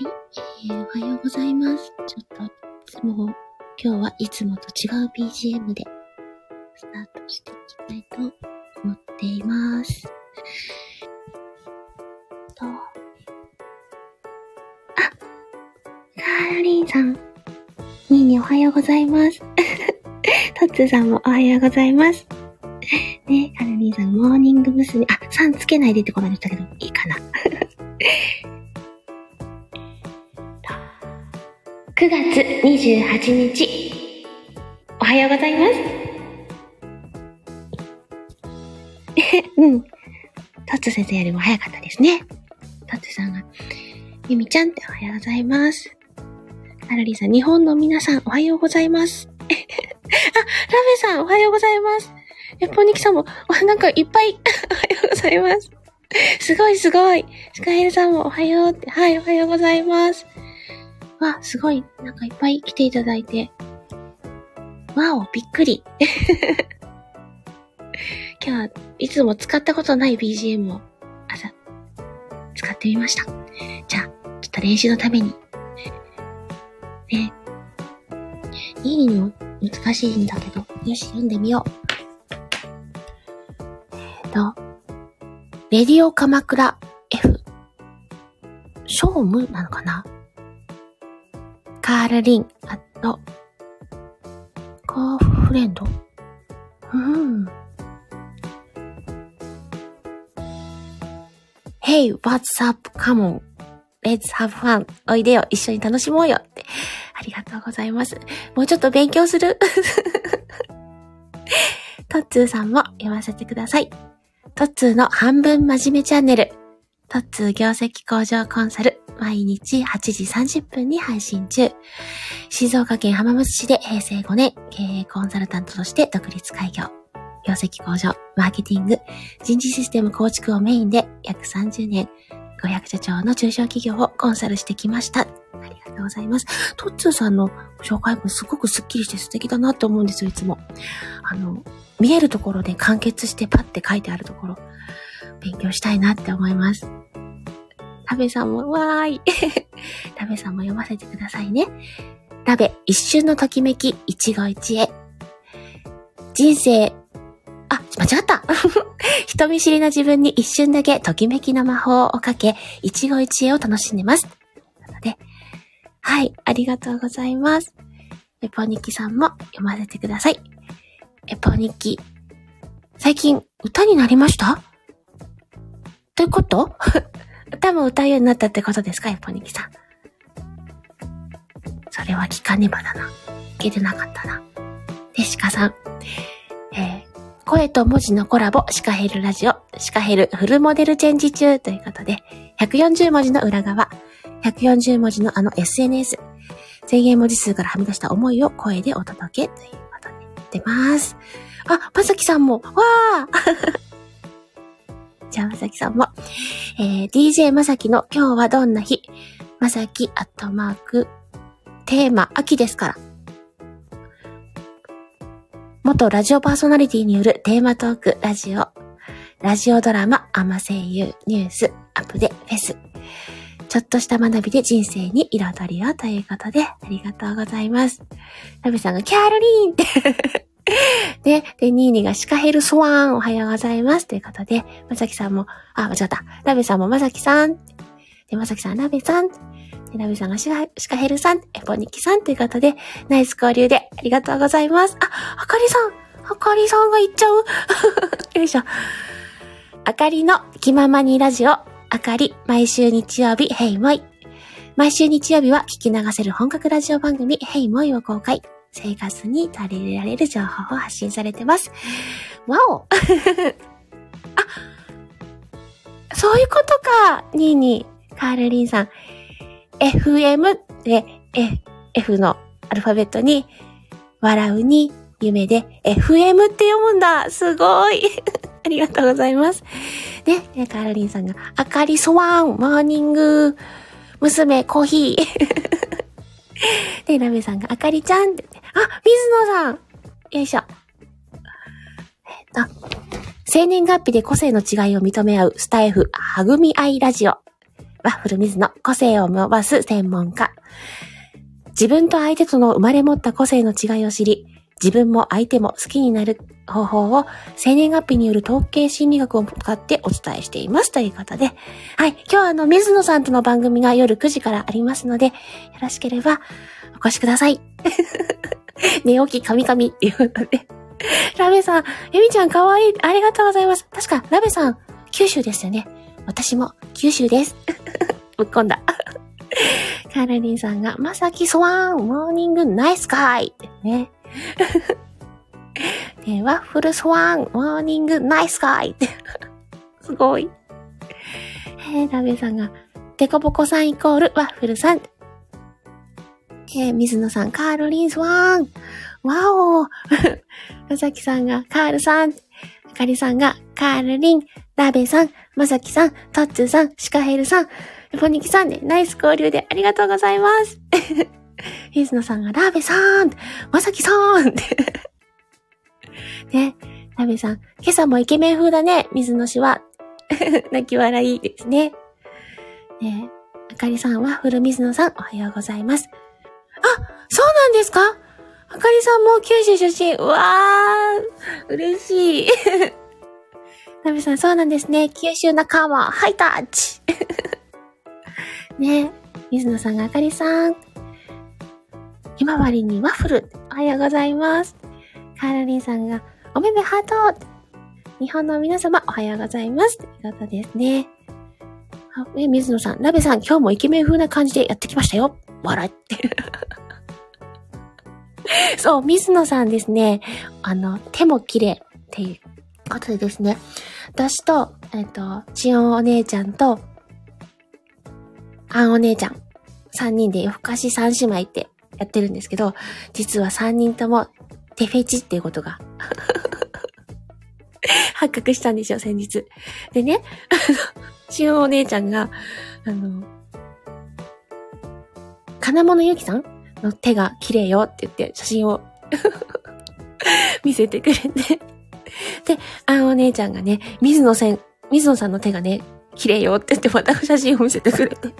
いえー、おはようございます。ちょっと、いつも、今日はいつもと違う BGM で、スタートしていきたいと思っています。と、あ、カーロリンさん。ニーニーおはようございます。トッツーさんもおはようございます。ね、カーロリンさん、モーニング娘。あ、さんつけないでってことでしたけど、いいかな。9月28日、おはようございます。うん。トッツ先生よりも早かったですね。トッツさんが、ゆみちゃんっておはようございます。カロリーさん、日本の皆さんおはようございます。あ、ラベさんおはようございます。え、ポニキさんも、わ なんかいっぱいおはようございます。すごいすごい。スカエルさんもおはようって、はい、おはようございます。わ、すごい。なんかいっぱい来ていただいて。わお、びっくり。今日はいつも使ったことない BGM を朝使ってみました。じゃあ、ちょっと練習のために。ね。いいの難しいんだけど。よし、読んでみよう。えっと、レディオ鎌倉 F。ショームなのかな？カールリン、あと、カーフレンドうん。Hey, what's up? Come on. Let's have fun. おいでよ。一緒に楽しもうよって。ありがとうございます。もうちょっと勉強する。トッツーさんも読ませてください。トッツーの半分真面目チャンネル。トッツー業績向上コンサル。毎日8時30分に配信中。静岡県浜松市で平成5年経営コンサルタントとして独立開業。業績向上、マーケティング、人事システム構築をメインで約30年、500社長の中小企業をコンサルしてきました。ありがとうございます。トッツーさんの紹介文すごくスッキリして素敵だなと思うんですよ、いつも。あの、見えるところで完結してパッて書いてあるところ、勉強したいなって思います。タベさんも、わーい。タベさんも読ませてくださいね。タベ、一瞬のときめき、一期一会。人生、あ、間違った 人見知りな自分に一瞬だけときめきの魔法をかけ、一期一会を楽しんでます。なので、はい、ありがとうございます。エポニキさんも読ませてください。エポニキ、最近歌になりました？ということ？歌も歌うようになったってことですか？エポニキさん。それは聞かねばだな。聞けてなかったな。で、シカさん。えー声と文字のコラボ、シカヘルラジオ、シカヘルフルモデルチェンジ中ということで、140文字の裏側、140文字のあの SNS、制限文字数からはみ出した思いを声でお届けということで言ってます。あ、まさきさんも、わーじゃあ、まさきさんも、えー、DJ まさきの今日はどんな日？まさきアットマーク、テーマ、秋ですから。元ラジオパーソナリティによるテーマトーク、ラジオ、ラジオドラマ、アマ声優、ニュース、アップデ、フェス。ちょっとした学びで人生に彩りをということで、ありがとうございます。ラベさんがキャロリーンってで、で、ニーニがシカヘルスワーンおはようございますということで、まさきさんも、あ、間違った。ラベさんもまさきさん。で、まさきさん、ラベさん。で、ラベさんがシカヘルさん、エポニキさんということで、ナイス交流でありがとうございます。あ、あかりさんあかりさんが言っちゃう よいしょ。あかりの気ままにラジオ、あかり、毎週日曜日、ヘイモイ。毎週日曜日は聞き流せる本格ラジオ番組、ヘイモイを公開。生活に取り入れられる情報を発信されてます。わおあ、そういうことかニーニー、カールリンさん。FM で、F, F のアルファベットに、笑うに、夢で、FM って読むんだすごい ありがとうございます。ね、ねカールリンさんが、あかりそわん、モーニング、娘、コーヒー。で、ラメさんが、あかりちゃんって言って、あ、水野さんよいしょ。えっと、生年月日で個性の違いを認め合うスタイフ、はぐみあいラジオ。ワッフル水野個性を伸ばす専門家。自分と相手との生まれ持った個性の違いを知り、自分も相手も好きになる方法を生年月日による統計心理学を使ってお伝えしていますということで、はい、今日はあの、水野さんとの番組が夜9時からありますので、よろしければお越しください。寝起きカミカミっていうことで。ラベさん、ゆみちゃんかわいい。ありがとうございます。確か、ラベさん、九州ですよね。私も九州です。ぶっこんだ。カーラリンさんが、まさきスワン、モーニングナイスカイってね。で、ワッフルスワン、モーニングナイスカイ。すごい。えー、ラベさんが、デコボコさんイコールワッフルさん。えー、水野さん、カールリンスワン。わおまさきさんが、カールさん。あかりさんが、カールリン。ラベさん、まさきさん、トッツーさん、シカヘルさん。ポニキさんで、ナイス交流でありがとうございます。水野さんが、ラーベさんまさきさん ね、ラーベさん、今朝もイケメン風だね、水野氏は。泣き笑いですね。ねあかりさんは、古水野さん、おはようございます。あ、そうなんですか？あかりさんも九州出身。うわー、嬉しい。ナベさん、そうなんですね。九州仲間、ハイタッチ。ね水野さんがあかりさん。ひまわりにワッフル。おはようございます。カーラリンさんが、おめめハート日本の皆様、おはようございます。ということですね。あ、ね、水野さん、鍋さん、今日もイケメン風な感じでやってきましたよ。笑って。そう、水野さんですね。あの、手も綺麗っていうことでですね。私と、えっ、と、ちおんお姉ちゃんと、あんお姉ちゃん、三人で夜更かし三姉妹ってやってるんですけど、実は三人とも手フェチっていうことが 発覚したんですよ、先日。でね、あの、しおお姉ちゃんが、あの、金物ゆきさんの手が綺麗よって言って写真を 見せてくれてで、あんお姉ちゃんがね、水野せん、水野さんの手がね、綺麗よって言ってまた写真を見せてくれて。あ、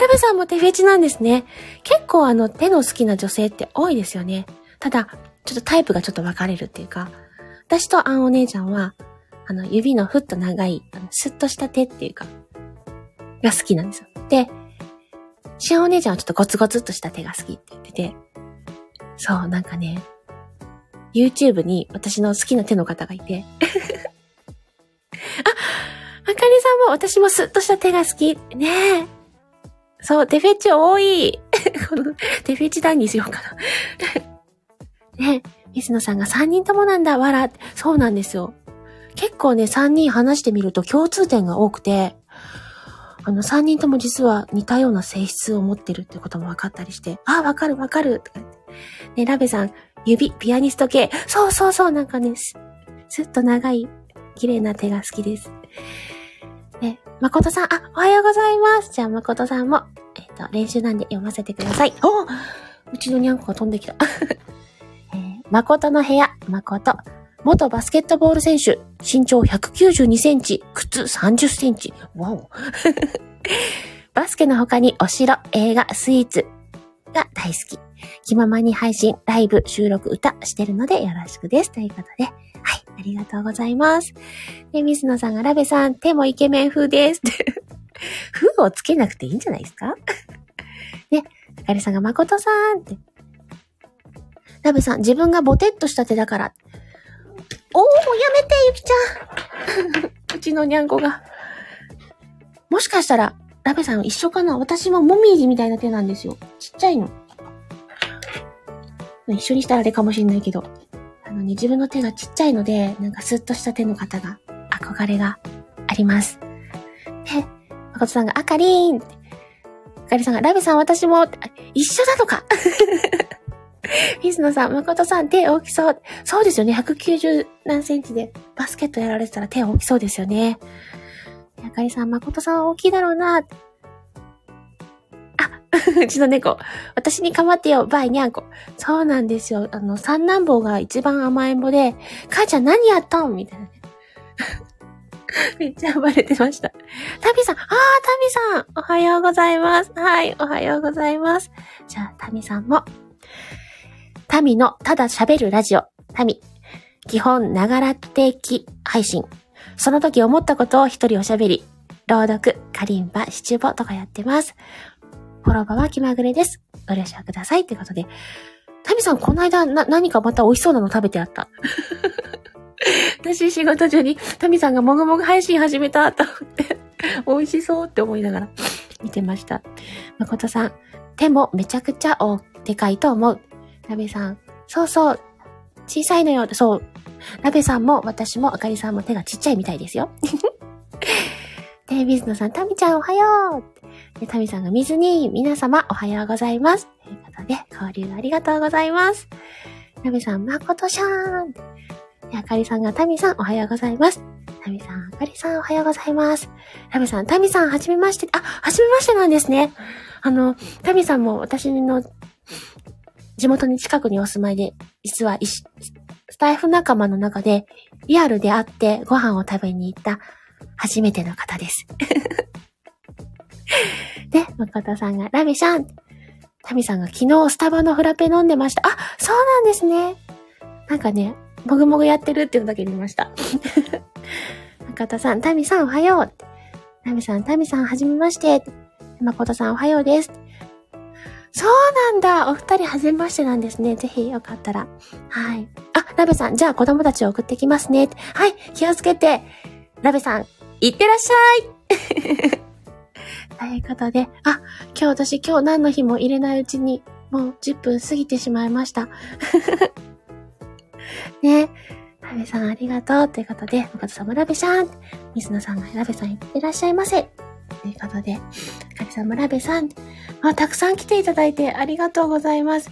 ラベさんも手フェチなんですね。結構あの手の好きな女性って多いですよね。ただ、ちょっとタイプがちょっと分かれるっていうか、私とあんお姉ちゃんは、あの、指のふっと長い、あの、スッとした手っていうか、が好きなんですよ。で、しあお姉ちゃんはちょっとゴツゴツっとした手が好きって言ってて、そう、なんかね、YouTube に私の好きな手の方がいて、さんも私もスッとした手が好き。ねえ。そう、手フェチ多い。この、手フェチ談にしようかな。ねえ水野さんが3人ともなんだ、わら。そうなんですよ。結構ね、3人話してみると共通点が多くて、あの、3人とも実は似たような性質を持ってるってことも分かったりして、あ、わかるわかるとか言って。ね、ラベさん、指、ピアニスト系。そうそうそう、なんかね、す、すっと長い、綺麗な手が好きです。ね、誠さん、あ、おはようございます。じゃあ、誠さんも、えっ、ー、と、練習なんで読ませてください。おうちのにゃんこが飛んできた。えー、誠の部屋、誠。元バスケットボール選手、身長192センチ、靴30センチ。わお。バスケの他にお城、映画、スイーツが大好き。気ままに配信、ライブ、収録、歌してるのでよろしくです。ということで、はい、ありがとうございます。で、水野さんがラベさん、手もイケメン風です。風をつけなくていいんじゃないですか？ね、あかりさんが誠さんって。ラベさん、自分がボテッとした手だから。おー、やめて、ゆきちゃん。うちのにゃんこが。もしかしたら、ラベさん一緒かな？私ももみじみたいな手なんですよ。ちっちゃいの。一緒にしたらあれかもしんないけど。のね、自分の手がちっちゃいので、なんかスッとした手の方が、憧れがあります。で、まことさんが、あかりーん。あかりさんが、ラベさん私も、一緒なのか 水野さん、誠さん、手大きそう。そうですよね。190何センチでバスケットやられてたら手大きそうですよね。あかりさん、誠さんは大きいだろうな。うちの猫。私に構ってよ、バイニャンコ。そうなんですよ。あの、三男坊が一番甘えん坊で、母ちゃん何やったん？みたいなね。めっちゃ暴れてました。タミさん、あー、タミさん、おはようございます。はい、おはようございます。じゃあ、タミさんも、タミのただ喋るラジオ、タミ、基本、ながら定期配信。その時思ったことを一人おしゃべり、朗読、カリンバ、七五とかやってます。フォローバは気まぐれです。ご了承ください。ってことで。タミさん、この間、な、何かまた美味しそうなの食べてあった？私仕事中にタミさんがもぐもぐ配信始めたと思って、美味しそうって思いながら見てました。誠さん、手もめちゃくちゃお、でかいと思う。ラベさん、そうそう、小さいのよそう。ラベさんも私もあかりさんも手がちっちゃいみたいですよ。で、水野さん、タミちゃんおはようで、タミさんが水に、皆様おはようございます。ということで、交流ありがとうございます。ラベさん、まことしゃーん。あかりさんがタミさんおはようございます。タミさん、あかりさんおはようございます。タミさん、タミさん、はじめまして、あ、はじめましてなんですね。あの、タミさんも私の地元に近くにお住まいで、実はスタイフ仲間の中でリアルで会ってご飯を食べに行った初めての方です。で、誠さんが、ラミさん、タミさんが昨日スタバのフラペ飲んでました。あ、そうなんですね。なんかね、もぐもぐやってるっていうのだけ見ました。中田さん、タミさんおはよう。タミさん、タミさんはじめまして。誠さんおはようです。そうなんだお二人はじめましてなんですね。ぜひよかったら。はい。あ、ラベさん、じゃあ子供たちを送ってきますね。はい、気をつけて。ラベさん、いってらっしゃいということで、あ、今日私今日何の日も入れないうちに、もう10分過ぎてしまいました。ね。ラベさんありがとう。ということで、岡田さんもラベさん。水野さんがラベさんいってらっしゃいませ。ということで、かりさんもラベさん。あ、たくさん来ていただいてありがとうございます。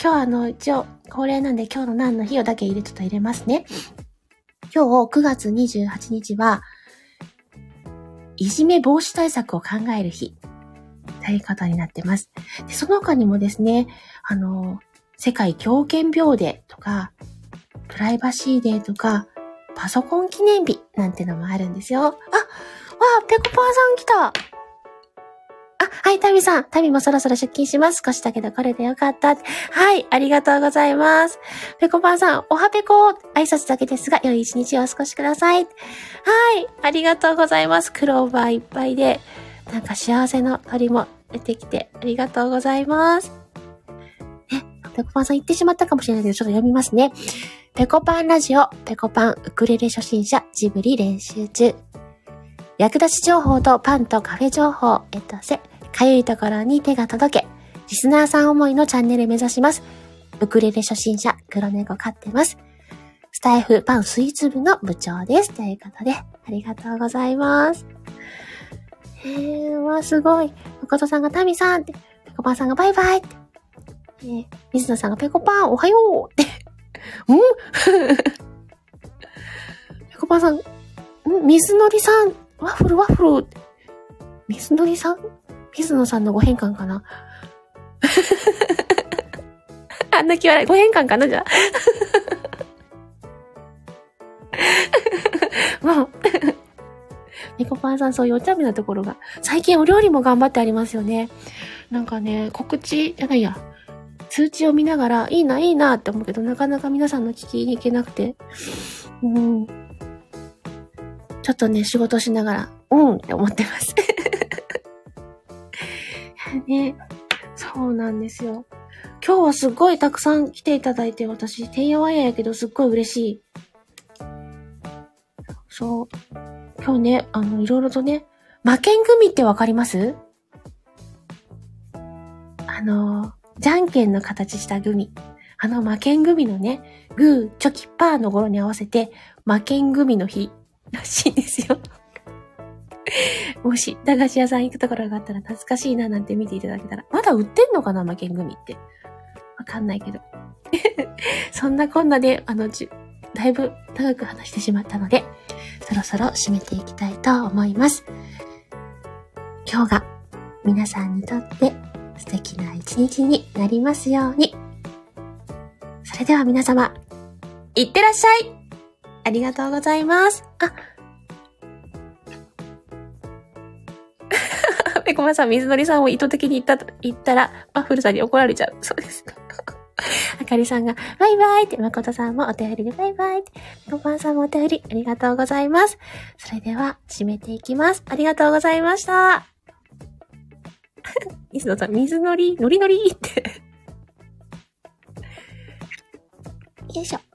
今日あの、一応、恒例なんで今日の何の日をだけ入れ、ちょっと入れますね。今日9月28日は、いじめ防止対策を考える日。ということになってます。でその他にもですね、あの、世界狂犬病デーとか、プライバシーデーとか、パソコン記念日なんてのもあるんですよ。あ、わあ、ペコパーさん来た。はい、タミさん。タミもそろそろ出勤します。少しだけどこれでよかった。はい、ありがとうございます。ペコパーさん、おはペコ挨拶だけですが、良い一日をお過ごしください。はい、ありがとうございます。クローバーいっぱいで、なんか幸せの鳥も出てきて、ありがとうございます。ね、ペコパーさん言ってしまったかもしれないけど、ちょっと読みますね。ペコパンラジオ、ペコパンウクレレ初心者ジブリ練習中。役立ち情報とパンとカフェ情報、えっとせ、かゆいところに手が届け、リスナーさん思いのチャンネル目指します。ウクレレ初心者、黒猫飼ってます。スタイフパンスイーツ部の部長です。ということで、ありがとうございます。えー、わ、すごい。誠さんがタミさんって、ペコパンさんがバイバイって、えー、水野さんがペコパンおはようって、うん？猫パンさん、ん？水のりさん、ワッフルワッフル。水のりさん？水野さんのご変換かな？あんな気笑い、ご変換かなじゃあ？もう、猫パンさんそういうお茶目なところが、最近お料理も頑張ってありますよね。なんかね、告知じゃないや、通知を見ながら、いいな、いいなって思うけど、なかなか皆さんの聞きに行けなくて、うん。ちょっとね、仕事しながら、うんって思ってます。ね、そうなんですよ。今日はすっごいたくさん来ていただいて、私、てんやわんややけど、すっごい嬉しい。そう。今日ね、あの、いろいろとね、魔剣組ってわかります？あのじゃんけんの形したグミ。あの負けんグミのね、グー、チョキ、パーの頃に合わせて、負けんグミの日らしいんですよ。もし、駄菓子屋さん行くところがあったら懐かしいななんて見ていただけたら、まだ売ってんのかな負けんグミって。わかんないけど。そんなこんなで、あの、じ、だいぶ長く話してしまったので、そろそろ締めていきたいと思います。今日が皆さんにとって素敵な一日になりますように。それでは皆様、いってらっしゃいありがとうございます。あ、猫まさん、水のりさんを意図的に言った、言ったら、ワッフルさんに怒られちゃう。そうです。あかりさんが、バイバイって、まことさんもお便りでバイバイって、猫まさんもお便りありがとうございます。それでは、締めていきます。ありがとうございました。水野さん、水のり、のりのりって よいしょ。